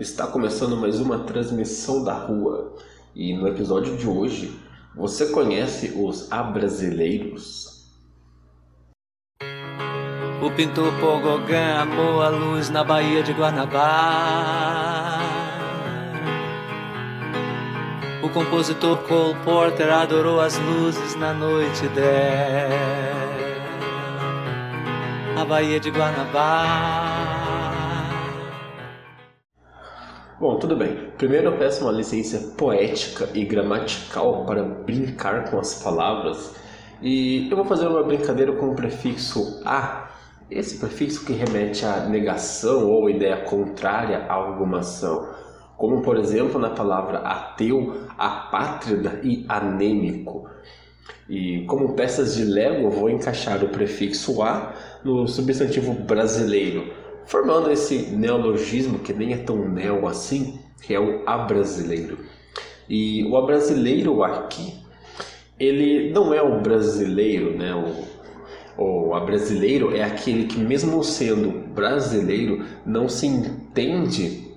Está começando mais uma transmissão da rua e no episódio de hoje você conhece os abrasileiros? O pintor Pogogã amou a luz na Baía de Guanabara. O compositor Cole Porter adorou as luzes na noite dela. A Baía de Guanabara. Bom, tudo bem. Primeiro eu peço uma licença poética e gramatical para brincar com as palavras. E eu vou fazer uma brincadeira com o prefixo a. Esse prefixo que remete à negação ou ideia contrária a alguma ação. Como, por exemplo, na palavra ateu, apátrida e anêmico. E como peças de Lego, vou encaixar o prefixo a no substantivo brasileiro formando esse neologismo que nem é tão neo assim, que é o abrasileiro. E o abrasileiro aqui, ele não é o brasileiro, né? O, o abrasileiro é aquele que, mesmo sendo brasileiro, não se entende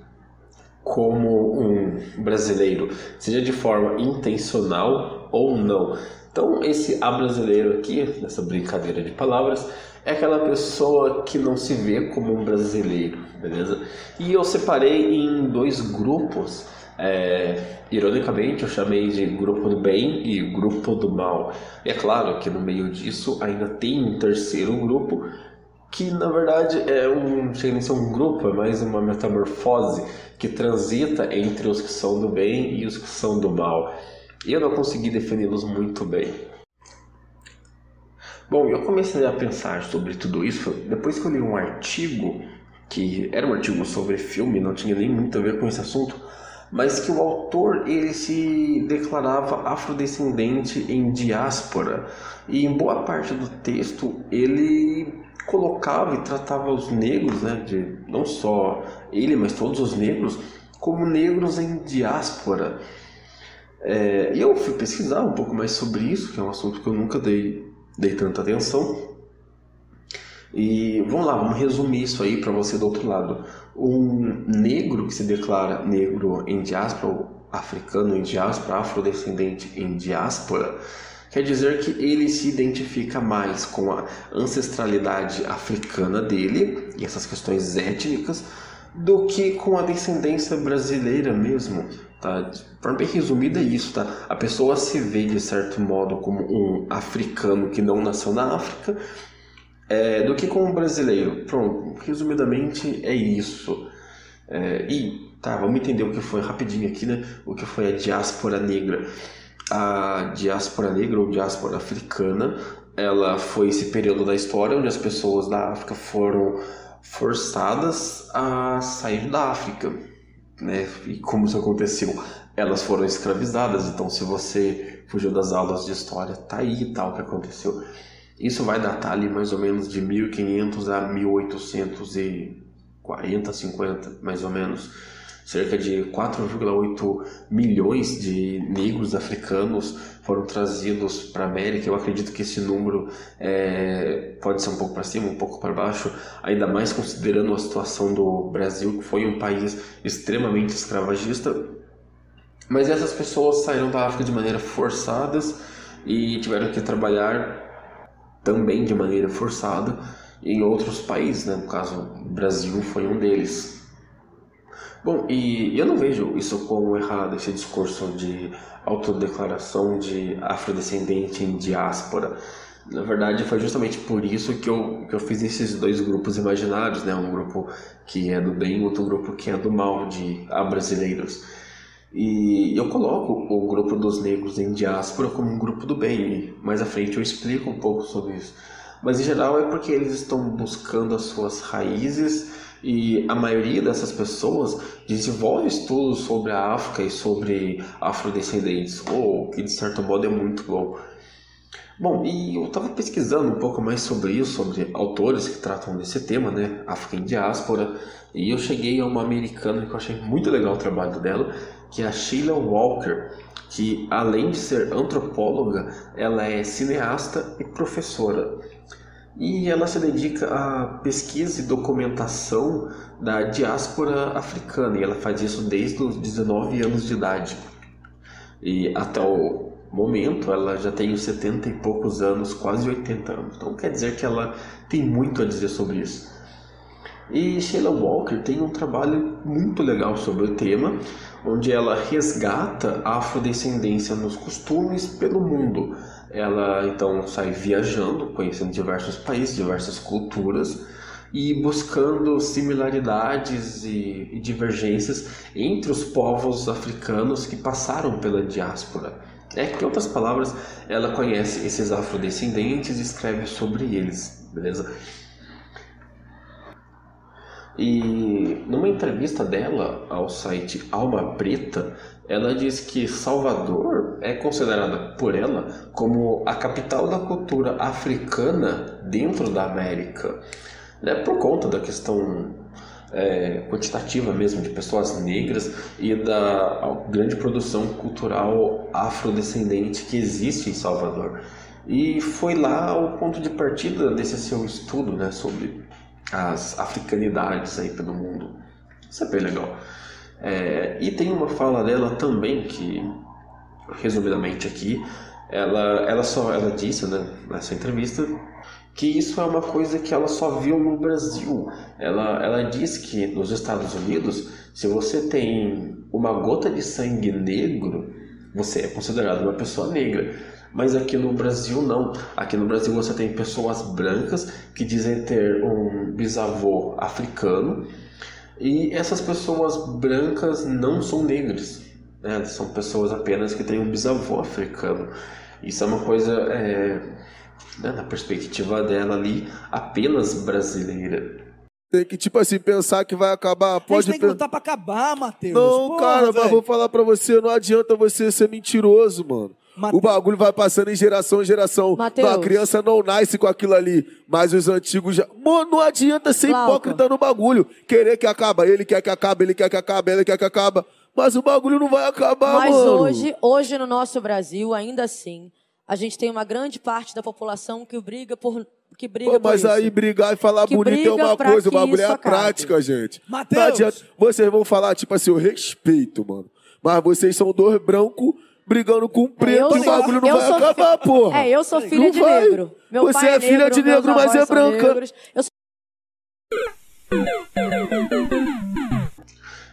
como um brasileiro, seja de forma intencional ou não. Então, esse abrasileiro aqui, nessa brincadeira de palavras, é aquela pessoa que não se vê como um brasileiro, beleza? E eu separei em dois grupos. É, ironicamente, eu chamei de grupo do bem e grupo do mal. E é claro que no meio disso ainda tem um terceiro grupo que na verdade é um chega a ser um grupo, é mais uma metamorfose que transita entre os que são do bem e os que são do mal. E eu não consegui defini-los muito bem. Bom, eu comecei a pensar sobre tudo isso depois que eu li um artigo que era um artigo sobre filme, não tinha nem muito a ver com esse assunto, mas que o autor ele se declarava afrodescendente em diáspora e em boa parte do texto ele colocava e tratava os negros, né, de não só ele, mas todos os negros como negros em diáspora. É, e eu fui pesquisar um pouco mais sobre isso, que é um assunto que eu nunca dei dei tanta atenção. E vamos lá, vamos resumir isso aí para você do outro lado. Um negro que se declara negro em diáspora, ou africano em diáspora, afrodescendente em diáspora, quer dizer que ele se identifica mais com a ancestralidade africana dele e essas questões étnicas do que com a descendência brasileira mesmo. Tá? De forma bem resumida é isso, tá? A pessoa se vê de certo modo como um africano que não nasceu na África, é, do que como um brasileiro. Pronto, resumidamente é isso. É, e tá, vamos entender o que foi rapidinho aqui, né? O que foi a diáspora negra. A diáspora negra ou diáspora africana, ela foi esse período da história onde as pessoas da África foram forçadas a sair da África né? E como isso aconteceu? Elas foram escravizadas, então se você fugiu das aulas de história, tá aí tal que aconteceu. Isso vai datar ali mais ou menos de 1500 a 1840, 50, mais ou menos. Cerca de 4,8 milhões de negros africanos foram trazidos para a América. Eu acredito que esse número é, pode ser um pouco para cima, um pouco para baixo, ainda mais considerando a situação do Brasil, que foi um país extremamente escravagista. Mas essas pessoas saíram da África de maneira forçadas e tiveram que trabalhar também de maneira forçada em outros países, né? no caso, o Brasil foi um deles. Bom, e eu não vejo isso como errado, esse discurso de autodeclaração de afrodescendente em diáspora. Na verdade, foi justamente por isso que eu, que eu fiz esses dois grupos imaginários, né? Um grupo que é do bem outro grupo que é do mal, de brasileiros. E eu coloco o grupo dos negros em diáspora como um grupo do bem. Mais à frente eu explico um pouco sobre isso. Mas em geral é porque eles estão buscando as suas raízes e a maioria dessas pessoas desenvolve estudos sobre a África e sobre afrodescendentes, o que de certo modo é muito bom. Bom, e eu estava pesquisando um pouco mais sobre isso, sobre autores que tratam desse tema, né? África em diáspora, e eu cheguei a uma americana que eu achei muito legal o trabalho dela, que é a Sheila Walker, que além de ser antropóloga, ela é cineasta e professora. E ela se dedica à pesquisa e documentação da diáspora africana e ela faz isso desde os 19 anos de idade. E até o momento ela já tem os 70 e poucos anos, quase 80 anos. Então quer dizer que ela tem muito a dizer sobre isso. E Sheila Walker tem um trabalho muito legal sobre o tema, onde ela resgata a afrodescendência nos costumes pelo mundo. Ela então sai viajando, conhecendo diversos países, diversas culturas e buscando similaridades e, divergências entre os povos africanos que passaram pela diáspora. É que, em outras palavras, ela conhece esses afrodescendentes e escreve sobre eles, beleza? E numa entrevista dela ao site Alma Preta, ela diz que Salvador é considerada por ela como a capital da cultura africana dentro da América, né? por conta da questão é, quantitativa mesmo de pessoas negras e da grande produção cultural afrodescendente que existe em Salvador. E foi lá o ponto de partida desse seu estudo né, sobre as africanidades aí pelo mundo. Isso é bem legal. É, e tem uma fala dela também que, resumidamente aqui, ela, ela só ela disse né, nessa entrevista que isso é uma coisa que ela só viu no Brasil. Ela, ela diz que nos Estados Unidos, se você tem uma gota de sangue negro, você é considerado uma pessoa negra. Mas aqui no Brasil não. Aqui no Brasil você tem pessoas brancas que dizem ter um bisavô africano e essas pessoas brancas não são negras. Né? São pessoas apenas que têm um bisavô africano. Isso é uma coisa, é, né, na perspectiva dela ali, apenas brasileira. Tem que, tipo assim, pensar que vai acabar. Pode a gente tem que lutar pra acabar, Matheus. Não, Porra, cara, velho. mas vou falar pra você, não adianta você ser mentiroso, mano. Mate- O bagulho vai passando em geração em geração. Mateus. A criança não nasce com aquilo ali, mas os antigos já. Mano, não adianta ser Glauco. hipócrita no bagulho. Querer que acaba, ele quer que acabe, ele quer que acabe, ele quer que acaba. Mas o bagulho não vai acabar, Mas mano. hoje, hoje no nosso Brasil, ainda assim, a gente tem uma grande parte da população que briga por que briga Pô, por mas isso. aí brigar e falar Que bonito é uma coisa, o bagulho é a acabe. prática, gente. Mateus. Não adianta. Vocês vão falar, tipo assim, eu respeito, mano. Mas vocês são dois brancos brigando com um preto eu e o bagulho não eu vai sou acabar, porra. É, eu sou filha Não de vai. negro. Meu Você pai é filha de meus negro, mas é branca. sou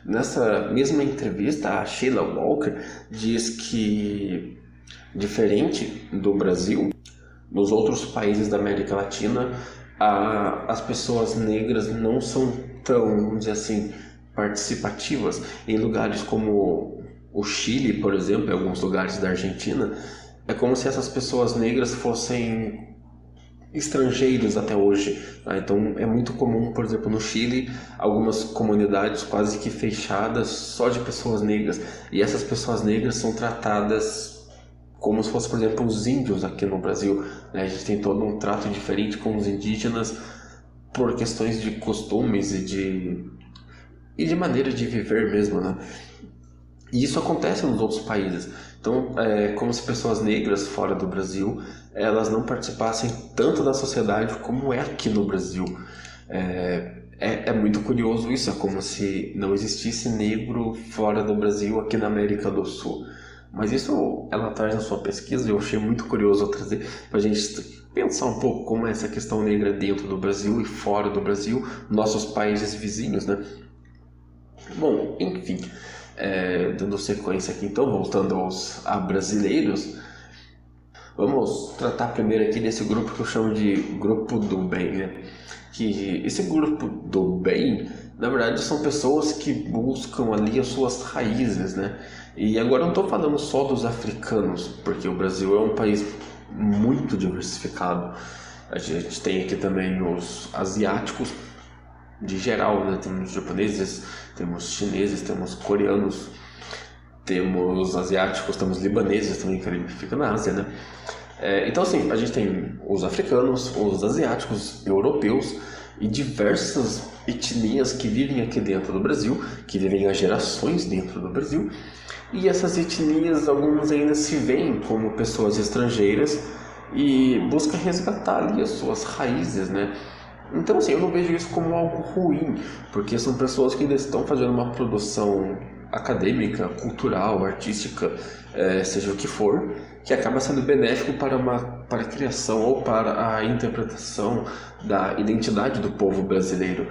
Nessa mesma entrevista, a Sheila Walker diz que, diferente do Brasil, nos outros países da América Latina, a- as pessoas negras não são tão, vamos dizer assim, participativas. Em lugares como o Chile, por exemplo, em alguns lugares da Argentina, é como se essas pessoas negras fossem estrangeiros até hoje. tá? Então é muito comum, por exemplo, no Chile, algumas comunidades quase que fechadas só de pessoas negras. E essas pessoas negras são tratadas como se fosse, por exemplo, os índios aqui no Brasil. né? A gente tem todo um trato diferente com os indígenas por questões de costumes e de e de maneira de viver mesmo, né? E isso acontece nos outros países. Então, é como se pessoas negras fora do Brasil elas não participassem tanto da sociedade como é aqui no Brasil. É, é, é muito curioso isso, é como se não existisse negro fora do Brasil aqui na América do Sul. Mas isso ela traz na sua pesquisa e eu achei muito curioso trazer para a gente pensar um pouco como é essa questão negra dentro do Brasil e fora do Brasil, nossos países vizinhos, né? Bom, enfim, é, dando sequência aqui então, voltando aos a brasileiros, vamos tratar primeiro aqui desse grupo que eu chamo de grupo do bem, né? Que esse grupo do bem, na verdade, são pessoas que buscam ali as suas raízes, né? E agora não estou falando só dos africanos, porque o Brasil é um país muito diversificado. A gente tem aqui também os asiáticos, de geral, né? Temos japoneses, temos chineses, temos coreanos, temos asiáticos, temos libaneses também, que fica na Ásia, né? É, então, assim, a gente tem os africanos, os asiáticos, europeus e diversas etnias que vivem aqui dentro do Brasil, que vivem há gerações dentro do Brasil. E essas etnias, algumas ainda se veem como pessoas estrangeiras e busca resgatar ali as suas raízes, né? Então, assim, eu não vejo isso como algo ruim, porque são pessoas que estão fazendo uma produção acadêmica, cultural, artística, eh, seja o que for, que acaba sendo benéfico para, uma, para a criação ou para a interpretação da identidade do povo brasileiro.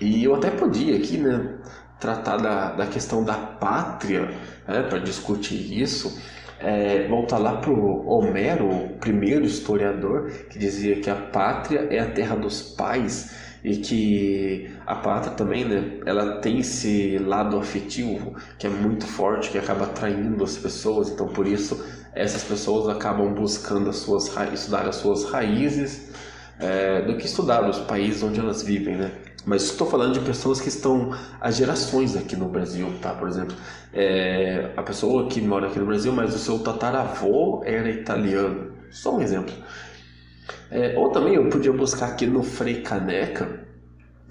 E eu até podia aqui, né, tratar da, da questão da pátria, né, para discutir isso, é, voltar lá para o Homero, o primeiro historiador, que dizia que a pátria é a terra dos pais e que a pátria também, né, ela tem esse lado afetivo que é muito forte, que acaba atraindo as pessoas, então por isso essas pessoas acabam buscando as suas estudar as suas raízes é, do que estudar os países onde elas vivem, né? Mas estou falando de pessoas que estão há gerações aqui no Brasil, tá? Por exemplo, é, a pessoa que mora aqui no Brasil, mas o seu tataravô era italiano. Só um exemplo. É, ou também eu podia buscar aqui no Frei Caneca,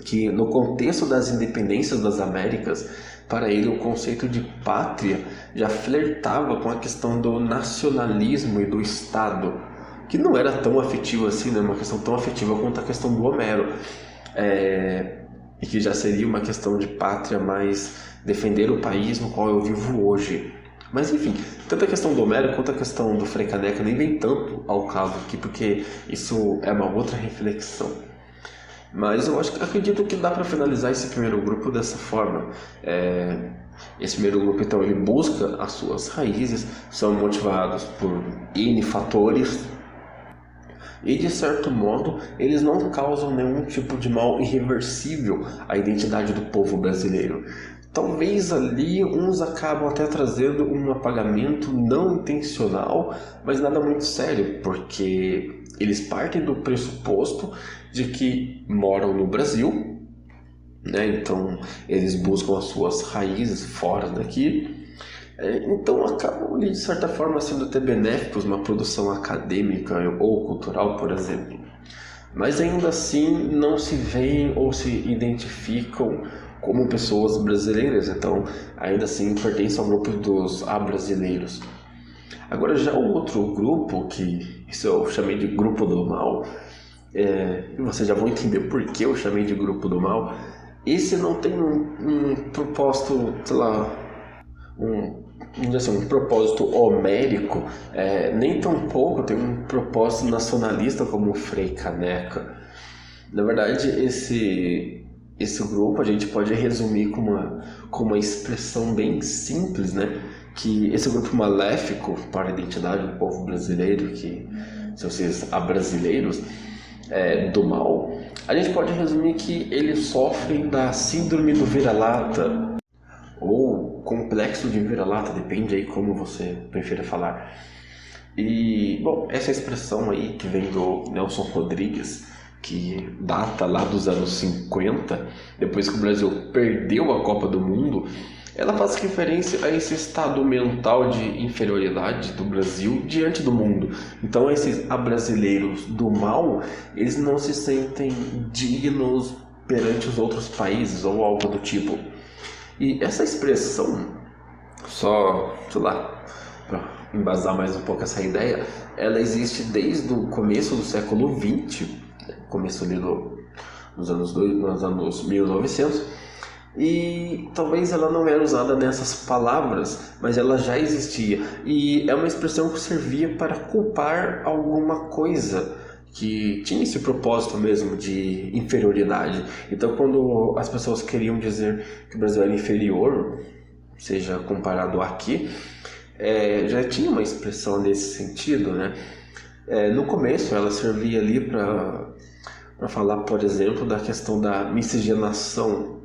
que no contexto das independências das Américas, para ele o conceito de pátria já flertava com a questão do nacionalismo e do Estado, que não era tão afetivo assim, né? uma questão tão afetiva quanto a questão do Homero é, e que já seria uma questão de pátria mais defender o país no qual eu vivo hoje. Mas enfim, tanto a questão do Homero quanto a questão do Frei Caneca nem vem tanto ao caso aqui, porque isso é uma outra reflexão. Mas eu acho, acredito que dá para finalizar esse primeiro grupo dessa forma. É, esse primeiro grupo, então, ele busca as suas raízes, são motivados por N fatores, e de certo modo eles não causam nenhum tipo de mal irreversível à identidade do povo brasileiro. Talvez ali uns acabam até trazendo um apagamento não intencional, mas nada muito sério, porque eles partem do pressuposto de que moram no Brasil, né? então eles buscam as suas raízes fora daqui é, então acabam de certa forma sendo até benéficos uma produção acadêmica ou cultural, por exemplo. Mas ainda assim não se veem ou se identificam como pessoas brasileiras, então ainda assim pertencem ao grupo dos abrasileiros. Agora já o outro grupo, que isso eu chamei de grupo do mal, é, vocês já vão entender por que eu chamei de grupo do mal, esse não tem um, um propósito, sei lá, um assim, um propósito homérico, é, nem tão pouco tem um propósito nacionalista como o Frei Caneca. Na verdade, esse, esse grupo a gente pode resumir com uma, com uma expressão bem simples, né? Que esse grupo maléfico para a identidade do povo brasileiro, que são esses abrasileiros, é, do mal, a gente pode resumir que eles sofrem da síndrome do vira-lata, ou complexo de vira-lata, depende aí como você prefira falar. E, bom, essa expressão aí que vem do Nelson Rodrigues, que data lá dos anos 50, depois que o Brasil perdeu a Copa do Mundo, ela faz referência a esse estado mental de inferioridade do Brasil diante do mundo. Então, esses abrasileiros do mal, eles não se sentem dignos perante os outros países ou algo do tipo. E essa expressão, só, sei lá, para embasar mais um pouco essa ideia, ela existe desde o começo do século XX, começo ali do, nos, anos dois, nos anos 1900, e talvez ela não era usada nessas palavras, mas ela já existia. E é uma expressão que servia para culpar alguma coisa que tinha esse propósito mesmo de inferioridade. Então, quando as pessoas queriam dizer que o Brasil era inferior, seja comparado aqui, é, já tinha uma expressão nesse sentido, né? É, no começo, ela servia ali para falar, por exemplo, da questão da miscigenação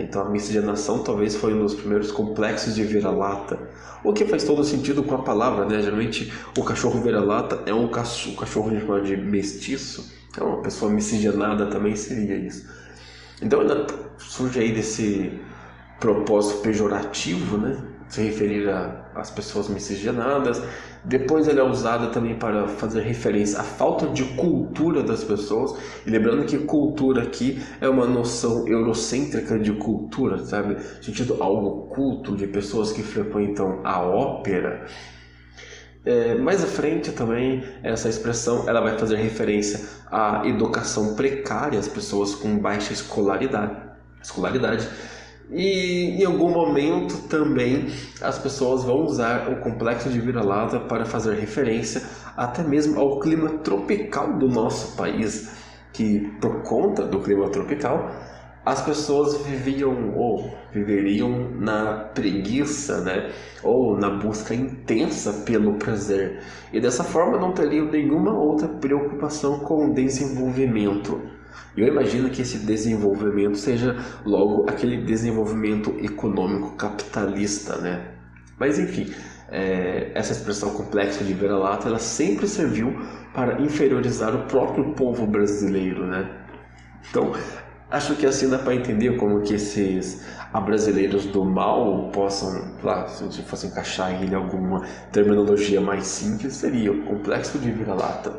então a miscigenação talvez foi um dos primeiros complexos de vira-lata, o que faz todo sentido com a palavra, né? Geralmente o cachorro vira-lata é um cachorro, um cachorro a gente chama de mestiço, então uma pessoa miscigenada também seria isso. Então ainda surge aí desse propósito pejorativo, né? Se referir às pessoas miscigenadas, depois ele é usado também para fazer referência à falta de cultura das pessoas. E lembrando que cultura aqui é uma noção eurocêntrica de cultura, sabe? Sentido algo culto de pessoas que frequentam a ópera. É, mais à frente também, essa expressão ela vai fazer referência à educação precária, às pessoas com baixa escolaridade. escolaridade. E em algum momento também as pessoas vão usar o complexo de vira-lata para fazer referência até mesmo ao clima tropical do nosso país, que por conta do clima tropical as pessoas viviam ou viveriam na preguiça, né? Ou na busca intensa pelo prazer. E dessa forma não teriam nenhuma outra preocupação com o desenvolvimento. Eu imagino que esse desenvolvimento seja logo aquele desenvolvimento econômico capitalista, né? Mas enfim, é, essa expressão complexa de vira-lata, ela sempre serviu para inferiorizar o próprio povo brasileiro, né? Então, Acho que assim dá para entender como que esses brasileiros do mal possam, lá, se fosse encaixar em alguma terminologia mais simples, seria o complexo de vira-lata.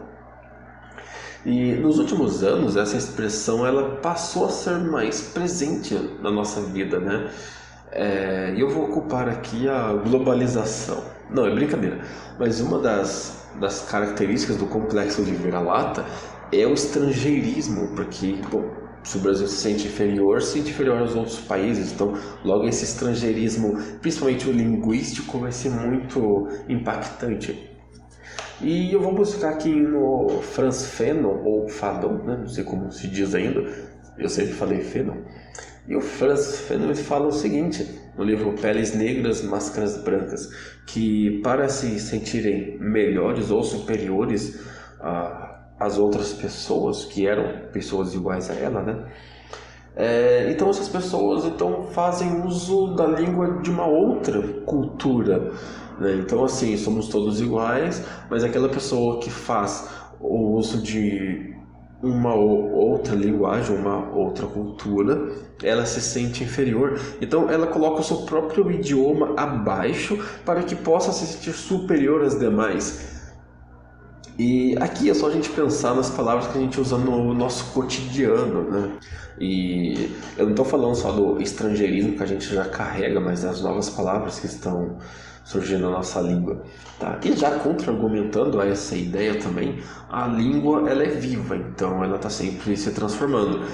E nos últimos anos essa expressão ela passou a ser mais presente na nossa vida, né? É, e eu vou ocupar aqui a globalização. Não, é brincadeira. Mas uma das, das características do complexo de vira-lata é o estrangeirismo, porque, bom, se o Brasil se sente inferior, se sente inferior aos outros países. Então, logo esse estrangeirismo, principalmente o linguístico, vai ser muito impactante. E eu vou buscar aqui no Franz Fanon, ou Fanon, né? não sei como se diz ainda, eu sempre falei Fanon. E o Franz Fanon fala o seguinte, no livro Peles Negras, Máscaras Brancas, que para se sentirem melhores ou superiores as outras pessoas que eram pessoas iguais a ela, né? É, então essas pessoas então fazem uso da língua de uma outra cultura, né? Então assim somos todos iguais, mas aquela pessoa que faz o uso de uma outra linguagem, uma outra cultura, ela se sente inferior. Então ela coloca o seu próprio idioma abaixo para que possa se sentir superior às demais. E aqui é só a gente pensar nas palavras que a gente usa no nosso cotidiano, né? E eu não estou falando só do estrangeirismo que a gente já carrega, mas das novas palavras que estão surgindo na nossa língua. Tá? E já contra-argumentando a essa ideia também, a língua ela é viva, então ela está sempre se transformando.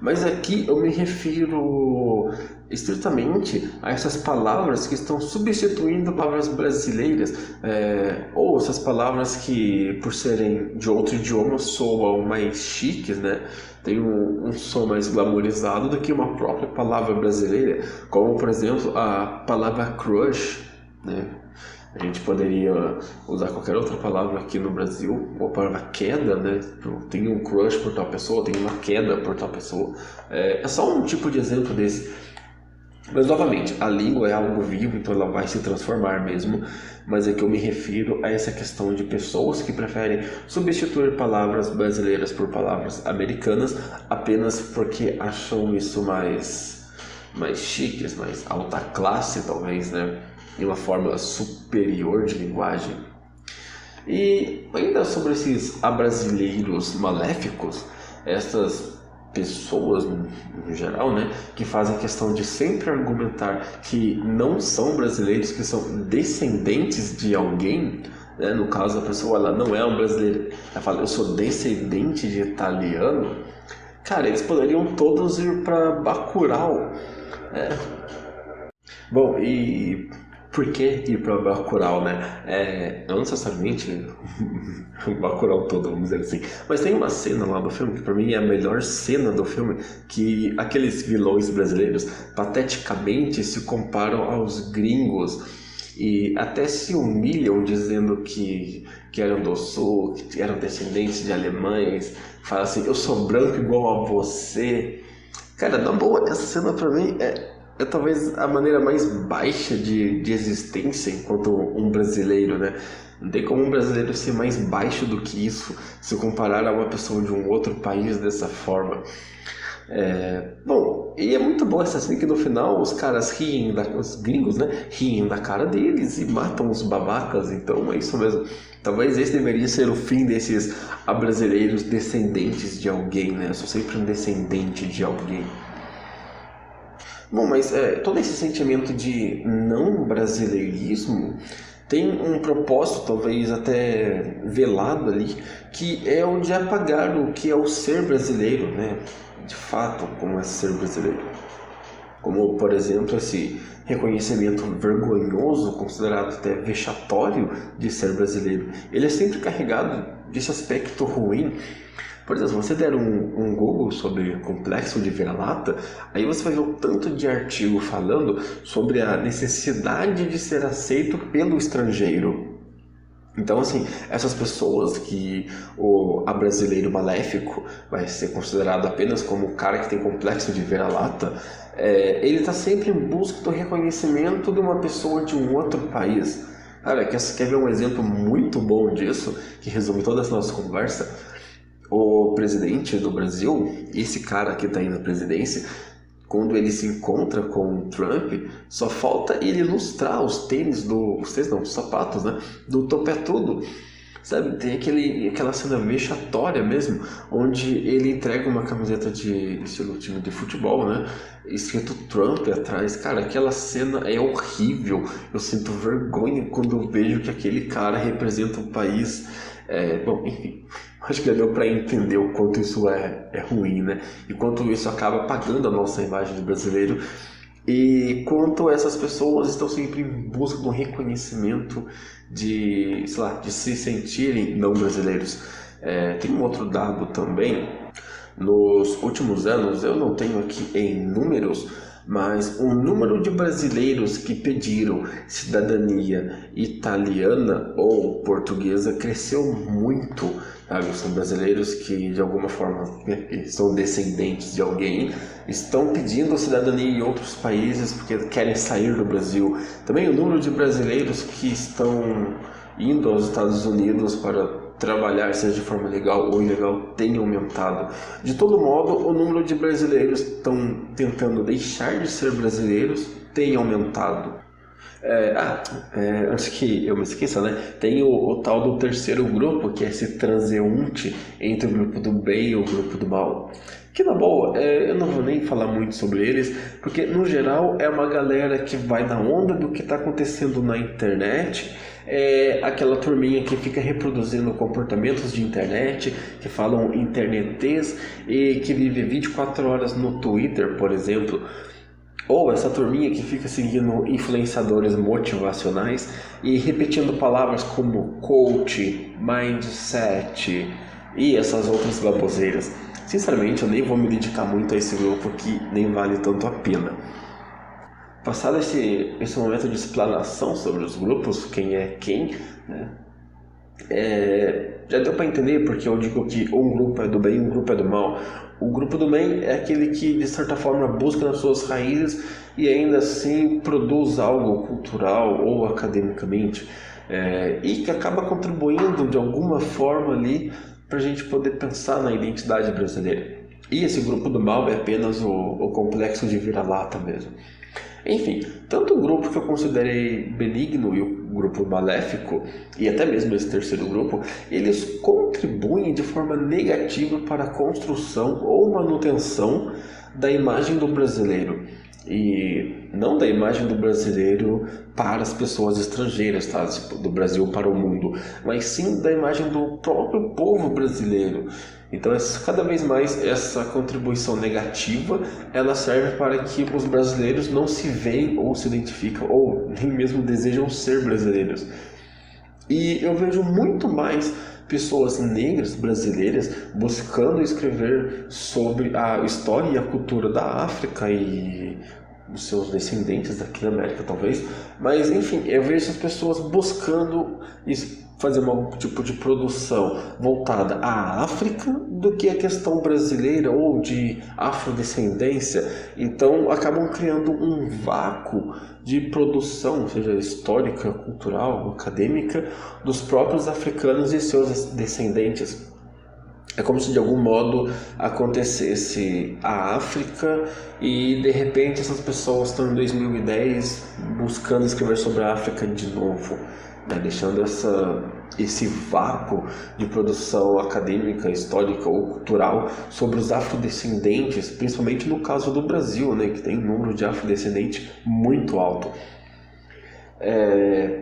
Mas aqui eu me refiro estritamente a essas palavras que estão substituindo palavras brasileiras, é, ou essas palavras que, por serem de outro idioma, soam mais chiques, né? Tem um, um som mais glamourizado do que uma própria palavra brasileira, como por exemplo a palavra crush, né? A gente poderia usar qualquer outra palavra aqui no Brasil, ou a palavra queda, né? Tem um crush por tal pessoa, tem uma queda por tal pessoa. É, é só um tipo de exemplo desse. Mas novamente, a língua é algo vivo, então ela vai se transformar mesmo. Mas é que eu me refiro a essa questão de pessoas que preferem substituir palavras brasileiras por palavras americanas apenas porque acham isso mais, mais chiques, mais alta classe, talvez, né? Em uma forma superior de linguagem. E ainda sobre esses abrasileiros maléficos, essas pessoas no geral, né, que fazem questão de sempre argumentar que não são brasileiros, que são descendentes de alguém, né, no caso a pessoa ela não é um brasileiro, ela fala eu sou descendente de italiano, cara, eles poderiam todos ir para Bacurau, né? Bom, e por que ir para Bacurau, né? É, não necessariamente o Bacurau todo, vamos dizer assim. Mas tem uma cena lá do filme que para mim é a melhor cena do filme, que aqueles vilões brasileiros pateticamente se comparam aos gringos e até se humilham dizendo que, que eram do sul, que eram descendentes de alemães. Fala assim, eu sou branco igual a você. Cara, na boa, essa cena para mim é é talvez a maneira mais baixa de, de existência enquanto um brasileiro, né? Não tem como um brasileiro ser mais baixo do que isso se comparar a uma pessoa de um outro país dessa forma. É, bom, e é muito bom essa cena que no final os caras riem, da, os gringos, né? Riem da cara deles e matam os babacas, então é isso mesmo. Talvez esse deveria ser o fim desses brasileiros descendentes de alguém, né? Eu sou sempre um descendente de alguém. Bom, mas é, todo esse sentimento de não brasileirismo tem um propósito, talvez até velado ali, que é o de apagar o que é o ser brasileiro, né? De fato, como é ser brasileiro. Como, por exemplo, esse reconhecimento vergonhoso, considerado até vexatório de ser brasileiro. Ele é sempre carregado desse aspecto ruim. Por exemplo, se você der um, um Google sobre complexo de vira-lata, aí você vai ver o tanto de artigo falando sobre a necessidade de ser aceito pelo estrangeiro. Então, assim, essas pessoas que o a brasileiro maléfico vai ser considerado apenas como o cara que tem complexo de vira-lata, é, ele está sempre em busca do reconhecimento de uma pessoa de um outro país. Cara, quer ver um exemplo muito bom disso, que resume toda essa nossa conversa? O presidente do Brasil, esse cara que está aí na presidência, quando ele se encontra com o Trump, só falta ele ilustrar os tênis do. Os tênis não, os sapatos, né? Do topetudo. Sabe, tem aquele, aquela cena vexatória mesmo, onde ele entrega uma camiseta de estilo time de futebol, né? Escrito Trump atrás. Cara, aquela cena é horrível. Eu sinto vergonha quando eu vejo que aquele cara representa o país. É, bom, enfim, acho que já deu para entender o quanto isso é, é ruim, né? E quanto isso acaba apagando a nossa imagem de brasileiro e quanto essas pessoas estão sempre em busca de um reconhecimento de, sei lá, de se sentirem não brasileiros. É, tem um outro dado também. Nos últimos anos, eu não tenho aqui em números, mas o número de brasileiros que pediram cidadania italiana ou portuguesa cresceu muito. Sabe? São brasileiros que, de alguma forma, são descendentes de alguém, estão pedindo cidadania em outros países porque querem sair do Brasil. Também o número de brasileiros que estão indo aos Estados Unidos para trabalhar, seja de forma legal ou ilegal, tem aumentado. De todo modo, o número de brasileiros estão tentando deixar de ser brasileiros tem aumentado. É, ah, é, antes que eu me esqueça, né? Tem o, o, tal do terceiro grupo, que é esse transeunte entre o grupo do bem e o grupo do mal. Que na boa, é, eu não vou nem falar muito sobre eles, porque no geral é uma galera que vai na onda do que está acontecendo na internet é aquela turminha que fica reproduzindo comportamentos de internet, que falam internetês e que vive 24 horas no Twitter, por exemplo. Ou essa turminha que fica seguindo influenciadores motivacionais e repetindo palavras como coach, mindset e essas outras baboseiras. Sinceramente, eu nem vou me dedicar muito a esse grupo que nem vale tanto a pena. Passado esse, esse momento de explanação sobre os grupos, quem é quem, né? É, já deu para entender porque eu digo que um grupo é do bem e um grupo é do mal. O grupo do bem é aquele que, de certa forma, busca nas suas raízes e ainda assim produz algo cultural ou academicamente é, e que acaba contribuindo de alguma forma ali para a gente poder pensar na identidade brasileira. E esse grupo do mal é apenas o, o complexo de vira-lata mesmo. Enfim, tanto o grupo que eu considerei benigno e o grupo maléfico, e até mesmo esse terceiro grupo, eles contribuem de forma negativa para a construção ou manutenção da imagem do brasileiro. E não da imagem do brasileiro para as pessoas estrangeiras, tá? Tipo, do Brasil para o mundo, mas sim da imagem do próprio povo brasileiro. Então, cada vez mais essa contribuição negativa, ela serve para que os brasileiros não se veem ou se identificam ou nem mesmo desejam ser brasileiros. E eu vejo muito mais pessoas negras brasileiras buscando escrever sobre a história e a cultura da África e os seus descendentes daqui da América, talvez. Mas, enfim, eu vejo essas pessoas buscando fazer algum tipo de produção voltada à África do que a questão brasileira ou de afrodescendência. Então acabam criando um vácuo de produção, seja histórica, cultural, acadêmica, dos próprios africanos e seus descendentes. É como se de algum modo acontecesse a África e de repente essas pessoas estão em 2010 buscando escrever sobre a África de novo né, deixando essa, esse vácuo de produção acadêmica, histórica ou cultural sobre os afrodescendentes, principalmente no caso do Brasil, né, que tem um número de afrodescendentes muito alto. É,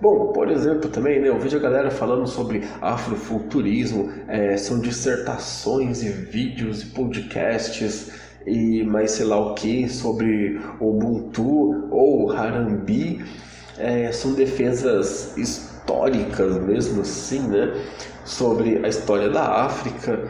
Bom, por exemplo, também, né, eu vejo a galera falando sobre afrofuturismo, é, são dissertações e vídeos e podcasts e mais sei lá o que sobre Ubuntu ou Harambe, é, são defesas históricas mesmo assim, né, sobre a história da África,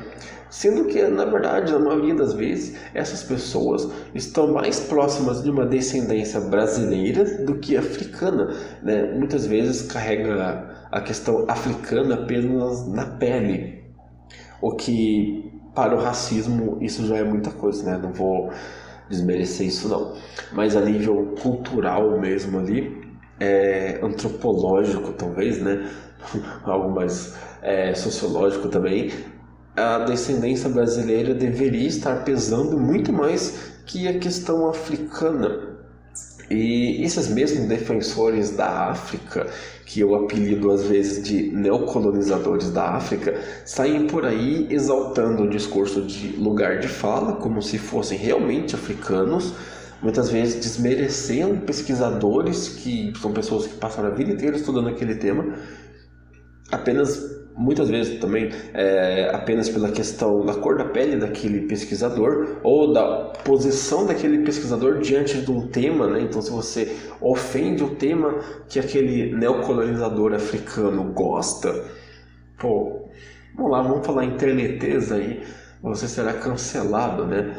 Sendo que, na verdade, na maioria das vezes, essas pessoas estão mais próximas de uma descendência brasileira do que africana. Né? Muitas vezes carrega a questão africana apenas na pele, o que para o racismo isso já é muita coisa, né? Não vou desmerecer isso não. Mas a nível cultural mesmo ali, é, antropológico talvez, né? Algo mais é, sociológico também, a descendência brasileira deveria estar pesando muito mais que a questão africana. E esses mesmos defensores da África, que eu apelido às vezes de neocolonizadores da África, saem por aí exaltando o discurso de lugar de fala, como se fossem realmente africanos, muitas vezes desmerecendo pesquisadores que são pessoas que passaram a vida inteira estudando aquele tema, apenas muitas vezes também é, apenas pela questão da cor da pele daquele pesquisador ou da posição daquele pesquisador diante de um tema, né? Então, se você ofende o tema que aquele neocolonizador africano gosta, pô, vamos lá, vamos falar interneteza aí, você será cancelado, né?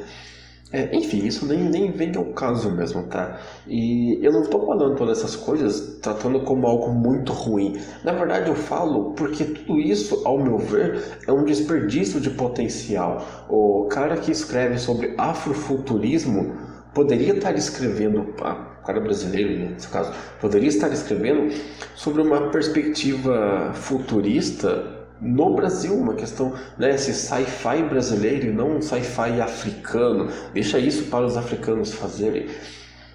É, enfim, isso nem, nem vem ao caso mesmo, tá? E eu não estou falando todas essas coisas tratando como algo muito ruim. Na verdade, eu falo porque tudo isso, ao meu ver, é um desperdício de potencial. O cara que escreve sobre afrofuturismo poderia estar escrevendo, o cara brasileiro nesse caso, poderia estar escrevendo sobre uma perspectiva futurista no Brasil, uma questão, né, esse sci-fi brasileiro e não um sci-fi africano. Deixa isso para os africanos fazerem.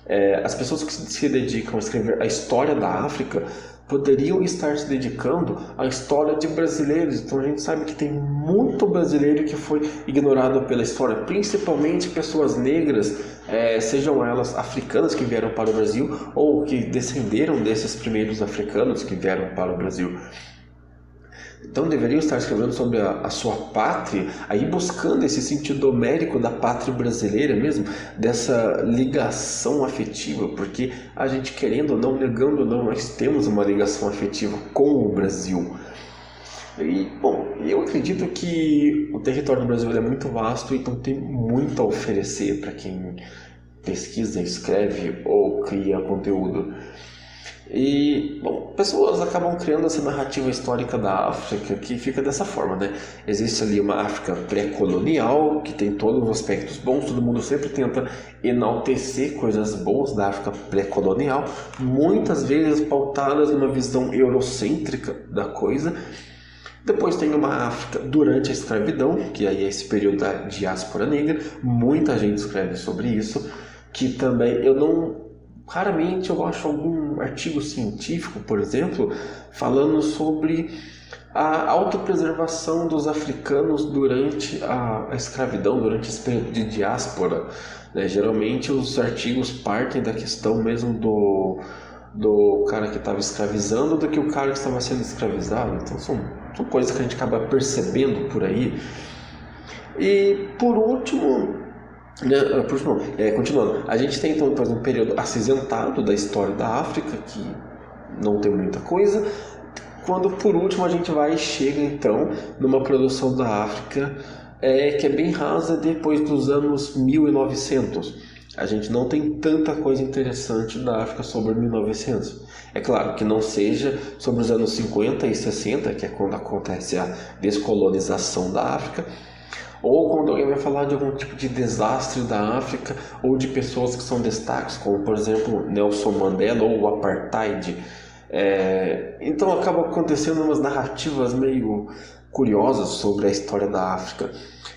É, as pessoas que se dedicam a escrever a história da África poderiam estar se dedicando à história de brasileiros. Então a gente sabe que tem muito brasileiro que foi ignorado pela história, principalmente pessoas negras, é, sejam elas africanas que vieram para o Brasil ou que descenderam desses primeiros africanos que vieram para o Brasil. Então deveriam estar escrevendo sobre a, a, sua pátria, aí buscando esse sentido homérico da pátria brasileira mesmo, dessa ligação afetiva, porque a gente querendo ou não, negando ou não, nós temos uma ligação afetiva com o Brasil. E, bom, eu acredito que o território do Brasil é muito vasto, então tem muito a oferecer para quem pesquisa, escreve ou cria conteúdo. E, bom, pessoas acabam criando essa narrativa histórica da África que fica dessa forma, né? Existe ali uma África pré-colonial que tem todos os aspectos bons, todo mundo sempre tenta enaltecer coisas boas da África pré-colonial, muitas vezes pautadas numa visão eurocêntrica da coisa. Depois tem uma África durante a escravidão, que aí é esse período da diáspora negra, muita gente escreve sobre isso, que também eu não Raramente eu acho algum artigo científico, por exemplo, falando sobre a autopreservação dos africanos durante a, escravidão, durante esse período de diáspora. Né? Geralmente os artigos partem da questão mesmo do, do cara que estava escravizando do que o cara que estava sendo escravizado. Então são, são coisas que a gente acaba percebendo por aí. E por último, por último, é, continuando, a gente tem então um período acinzentado da história da África, que não tem muita coisa, quando por último a gente vai e chega então numa produção da África é, que é bem rasa depois dos anos 1900. A gente não tem tanta coisa interessante da África sobre 1900. É claro que não seja sobre os anos 50 e 60, que é quando acontece a descolonização da África, ou quando alguém vai falar de algum tipo de desastre da África ou de pessoas que são destaques, como por exemplo Nelson Mandela ou o apartheid. É, então acaba acontecendo umas narrativas meio curiosas sobre a história da África.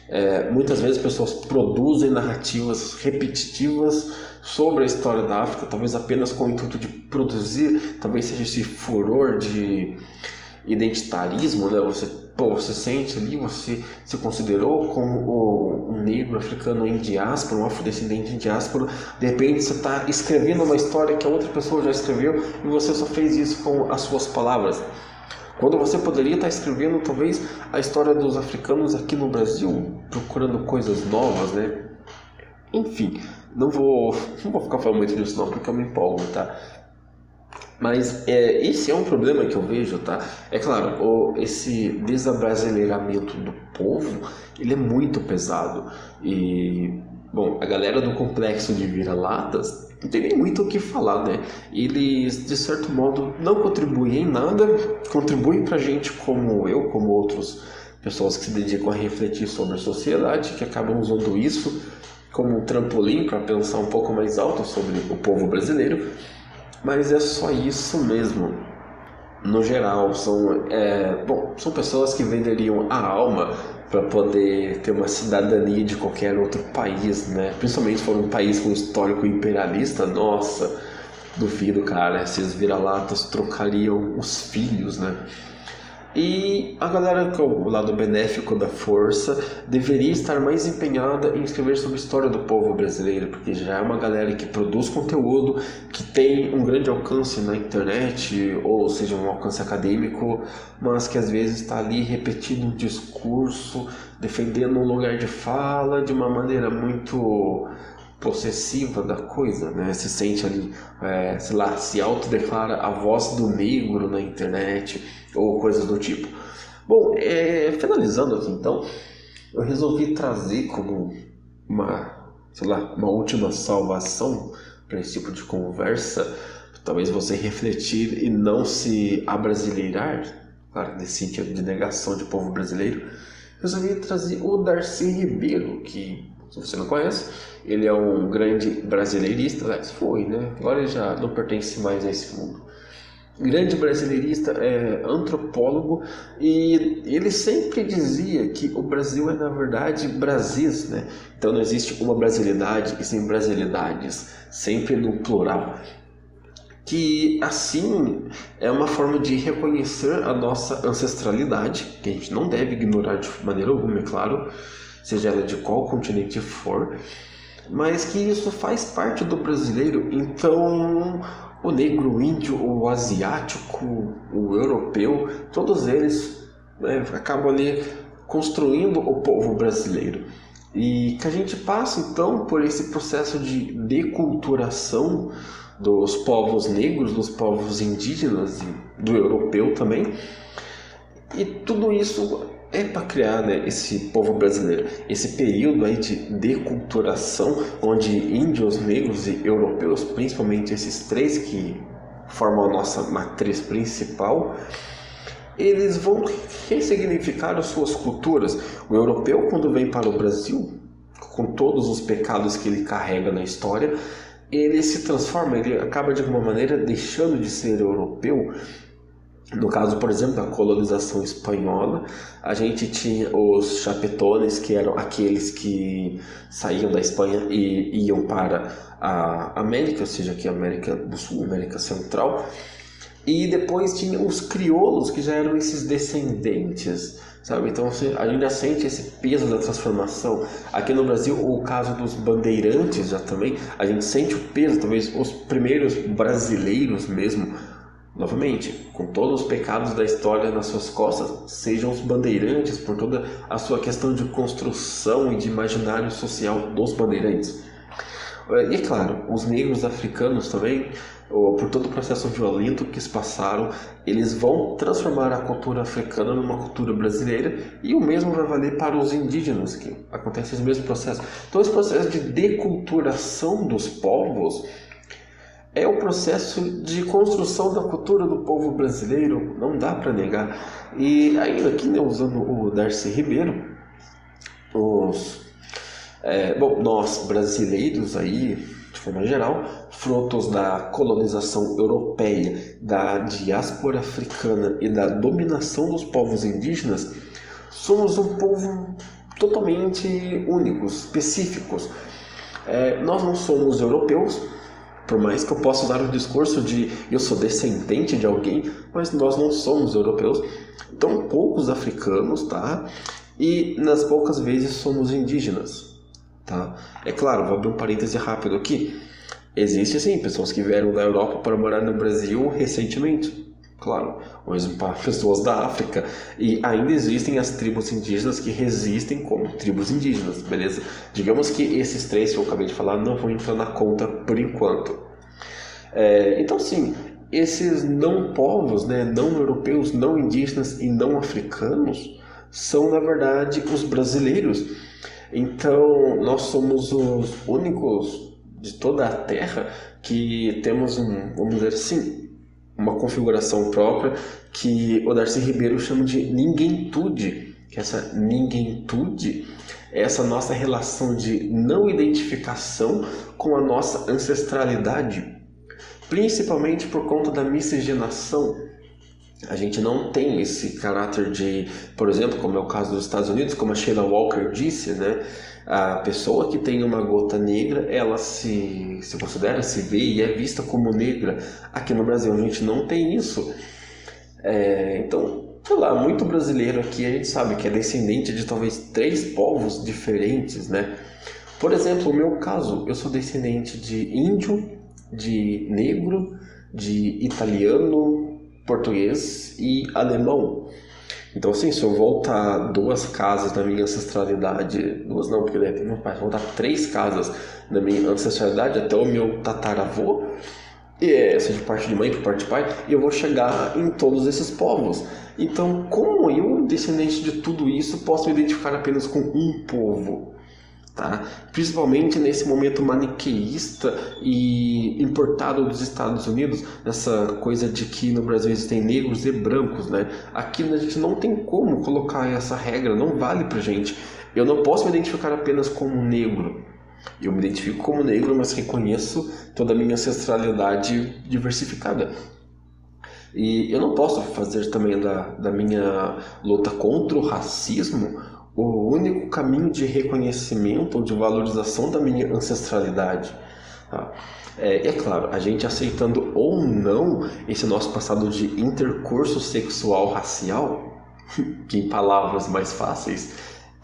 É, muitas vezes pessoas produzem narrativas repetitivas sobre a história da África, talvez apenas com o intuito de produzir, talvez seja esse furor de identitarismo, né? Você, pô, você sente ali, você se considerou como um negro africano em diáspora, um afrodescendente em diáspora, de repente você está escrevendo uma história que a outra pessoa já escreveu e você só fez isso com as suas palavras. Quando você poderia estar escrevendo talvez a história dos africanos aqui no Brasil, procurando coisas novas, né? Enfim, não vou, não vou ficar falando muito disso não, porque eu me empolgo, tá? Mas é, esse é um problema que eu vejo, tá? É claro, o, esse desabrasileiramento do povo, ele é muito pesado. E, bom, a galera do complexo de vira-latas não tem nem muito o que falar, né? Eles, de certo modo, não contribuem em nada, contribuem pra gente como eu, como outras pessoas que se dedicam a refletir sobre a sociedade, que acabam usando isso como um trampolim para pensar um pouco mais alto sobre o povo brasileiro. Mas é só isso mesmo. No geral, são, é, bom, são pessoas que venderiam a alma para poder ter uma cidadania de qualquer outro país, né? Principalmente se for um país com histórico imperialista, nossa, duvido, cara, esses vira-latas trocariam os filhos, né? E a galera com o lado benéfico da força deveria estar mais empenhada em escrever sobre a história do povo brasileiro, porque já é uma galera que produz conteúdo, que tem um grande alcance na internet, ou seja, um alcance acadêmico, mas que às vezes está ali repetindo um discurso, defendendo um lugar de fala de uma maneira muito possessiva da coisa, né? Se sente ali, é, sei lá, se autodeclara a voz do negro na internet ou coisas do tipo. Bom, é, finalizando aqui então, eu resolvi trazer como uma, sei lá, uma última salvação para esse tipo de conversa, talvez você refletir e não se abrasileirar, claro, nesse sentido de negação de povo brasileiro, resolvi trazer o Darcy Ribeiro, que se você não conhece, ele é um grande brasileirista, aliás, foi, né? Agora ele já não pertence mais a esse mundo. Grande brasileirista, é, antropólogo, e ele sempre dizia que o Brasil é, na verdade, Brasis, né? Então não existe uma brasilidade e sem brasilidades, sempre no plural que assim é uma forma de reconhecer a nossa ancestralidade, que a gente não deve ignorar de maneira alguma, é claro, seja ela de qual continente for, mas que isso faz parte do brasileiro. Então, o negro, o índio, o asiático, o europeu, todos eles né, acabam ali construindo o povo brasileiro. E que a gente passa então por esse processo de deculturação dos povos negros, dos povos indígenas e do europeu também. E tudo isso é para criar né, esse povo brasileiro, esse período aí de deculturação, onde índios, negros e europeus, principalmente esses três que formam a nossa matriz principal, eles vão ressignificar as suas culturas. O europeu, quando vem para o Brasil, com todos os pecados que ele carrega na história, ele se transforma, ele acaba de alguma maneira deixando de ser europeu. No caso, por exemplo, da colonização espanhola, a gente tinha os chapetones, que eram aqueles que saíam da Espanha e iam para a América, ou seja, aqui a América do Sul, América Central. E depois tinha os crioulos, que já eram esses descendentes, sabe? Então você ainda sente esse peso da transformação. Aqui no Brasil, o caso dos bandeirantes já também, a gente sente o peso, talvez os primeiros brasileiros mesmo, novamente, com todos os pecados da história nas suas costas, sejam os bandeirantes por toda a sua questão de construção e de imaginário social dos bandeirantes. E é claro, os negros africanos também, por todo o processo violento que eles passaram, eles vão transformar a cultura africana numa cultura brasileira e o mesmo vai valer para os indígenas, que acontece esse mesmo processo. Então, esse processo de deculturação dos povos é o processo de construção da cultura do povo brasileiro, não dá para negar. E ainda aqui, né, usando o Darcy Ribeiro, os é, bom, nós brasileiros aí, de forma geral, frutos da colonização europeia, da diáspora africana e da dominação dos povos indígenas, somos um povo totalmente únicos, específicos. É, nós não somos europeus, Por mais que eu possa usar o discurso de eu sou descendente de alguém, mas nós não somos europeus, tão poucos africanos, tá? E nas poucas vezes somos indígenas, tá? É claro, vou abrir um parêntese rápido aqui. Existe sim pessoas que vieram da Europa para morar no Brasil recentemente. Claro, ou mesmo para pessoas da África. E ainda existem as tribos indígenas que resistem como tribos indígenas, beleza? Digamos que esses três que eu acabei de falar não vão entrar na conta por enquanto. É, então, sim, esses não povos, né, não europeus, não indígenas e não africanos, são na verdade os brasileiros. Então, nós somos os únicos de toda a Terra que temos um, vamos dizer assim, uma configuração própria que o Darcy Ribeiro chama de ninguémtude, que essa ninguémtude é essa nossa relação de não identificação com a nossa ancestralidade, principalmente por conta da miscigenação. A gente não tem esse caráter de, por exemplo, como é o caso dos Estados Unidos, como a Sheila Walker disse, né? A pessoa que tem uma gota negra, ela se, se considera, se vê e é vista como negra. Aqui no Brasil a gente não tem isso. É, então, sei lá, muito brasileiro aqui a gente sabe que é descendente de talvez três povos diferentes, né? Por exemplo, o meu caso, eu sou descendente de índio, de negro, de italiano, português e alemão. Então, assim, se eu voltar duas casas da minha ancestralidade, duas não, porque tem meu pai, voltar três casas da minha ancestralidade até o meu tataravô, e essa de parte de mãe por parte de pai, eu vou chegar em todos esses povos. Então, como eu, descendente de tudo isso, posso me identificar apenas com um povo? Tá? Principalmente nesse momento maniqueísta e importado dos Estados Unidos, essa coisa de que no Brasil existem negros e brancos, né? Aqui a gente não tem como colocar essa regra, não vale pra gente. Eu não posso me identificar apenas como negro. Eu me identifico como negro, mas reconheço toda a minha ancestralidade diversificada. E eu não posso fazer também da, da minha luta contra o racismo o único caminho de reconhecimento ou de valorização da minha ancestralidade. Tá? É, é, claro, a gente aceitando ou não esse nosso passado de intercurso sexual racial, que em palavras mais fáceis,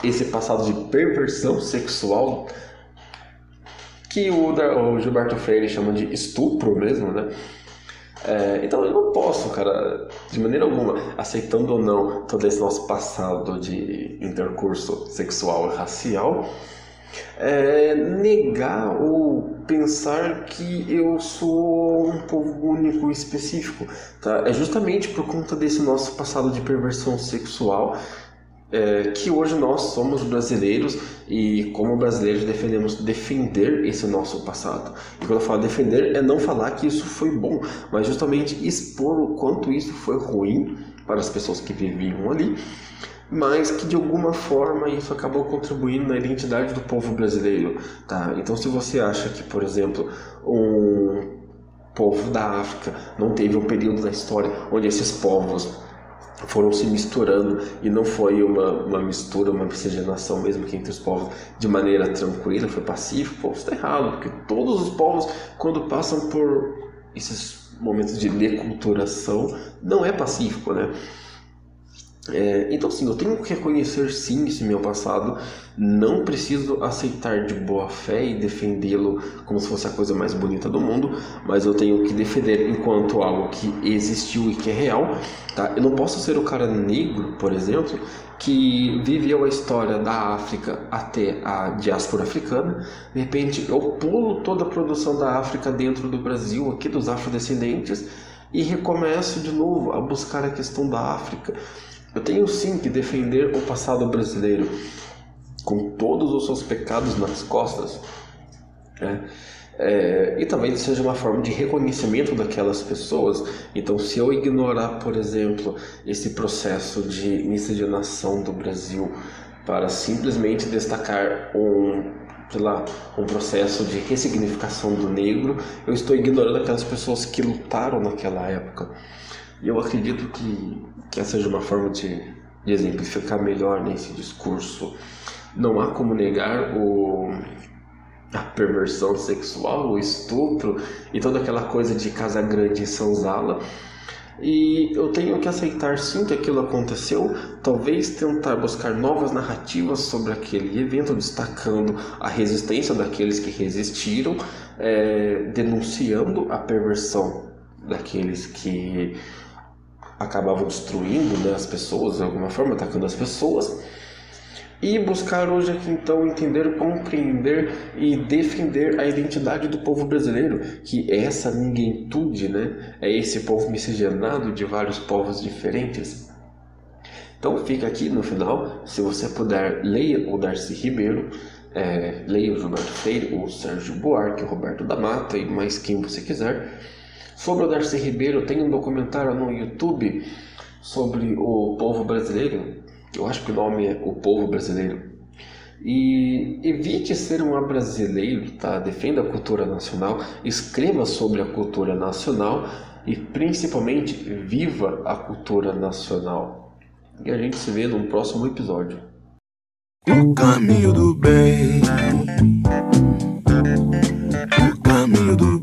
esse passado de perversão sexual, que o, o Gilberto Freire chama de estupro mesmo, né? É, então eu não posso, cara, de maneira alguma, aceitando ou não todo esse nosso passado de intercurso sexual e racial, é, negar ou pensar que eu sou um povo único e específico. Tá? É justamente por conta desse nosso passado de perversão sexual é, que hoje nós somos brasileiros e como brasileiros defendemos defender esse nosso passado. E quando eu falo defender é não falar que isso foi bom, mas justamente expor o quanto isso foi ruim para as pessoas que viviam ali, mas que de alguma forma isso acabou contribuindo na identidade do povo brasileiro, tá? Então se você acha que, por exemplo, um povo da África não teve um período da história onde esses povos foram se misturando e não foi uma, uma mistura, uma miscigenação mesmo que entre os povos de maneira tranquila, foi pacífico, pô, está errado, porque todos os povos, quando passam por esses momentos de deculturação, não é pacífico, né? É, então, sim, eu tenho que reconhecer sim esse meu passado, não preciso aceitar de boa fé e defendê-lo como se fosse a coisa mais bonita do mundo, mas eu tenho que defender enquanto algo que existiu e que é real. Tá? Eu não posso ser o cara negro, por exemplo, que viveu a história da África até a diáspora africana. De repente, eu pulo toda a produção da África dentro do Brasil, aqui dos afrodescendentes, e recomeço de novo a buscar a questão da África. Eu tenho sim que defender o passado brasileiro com todos os seus pecados nas costas. Né? É, e talvez seja uma forma de reconhecimento daquelas pessoas. Então, se eu ignorar, por exemplo, esse processo de miscigenação do Brasil para simplesmente destacar um, sei lá, um processo de ressignificação do negro, eu estou ignorando aquelas pessoas que lutaram naquela época. E eu acredito que, que essa seja uma forma de, de exemplificar melhor nesse discurso. Não há como negar o, a perversão sexual, o estupro e toda aquela coisa de Casa Grande e Senzala. E eu tenho que aceitar sim que aquilo aconteceu, talvez tentar buscar novas narrativas sobre aquele evento, destacando a resistência daqueles que resistiram, é, denunciando a perversão daqueles que acabavam destruindo né, as pessoas, de alguma forma, atacando as pessoas e buscar hoje aqui então entender, compreender e defender a identidade do povo brasileiro, que é essa ninguémtude, né? É esse povo miscigenado de vários povos diferentes. Então fica aqui no final, se você puder, leia o Darcy Ribeiro, é, leia o Gilberto Freire, o Sérgio Buarque, o Roberto da Mata e mais quem você quiser. Sobre o Darcy Ribeiro, tem um documentário no YouTube sobre o povo brasileiro, eu acho que o nome é O Povo Brasileiro. E evite ser um brasileiro, tá? Defenda a cultura nacional, escreva sobre a cultura nacional e principalmente viva a cultura nacional. E a gente se vê num próximo episódio. O caminho do bem. O caminho do.